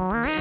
Bye.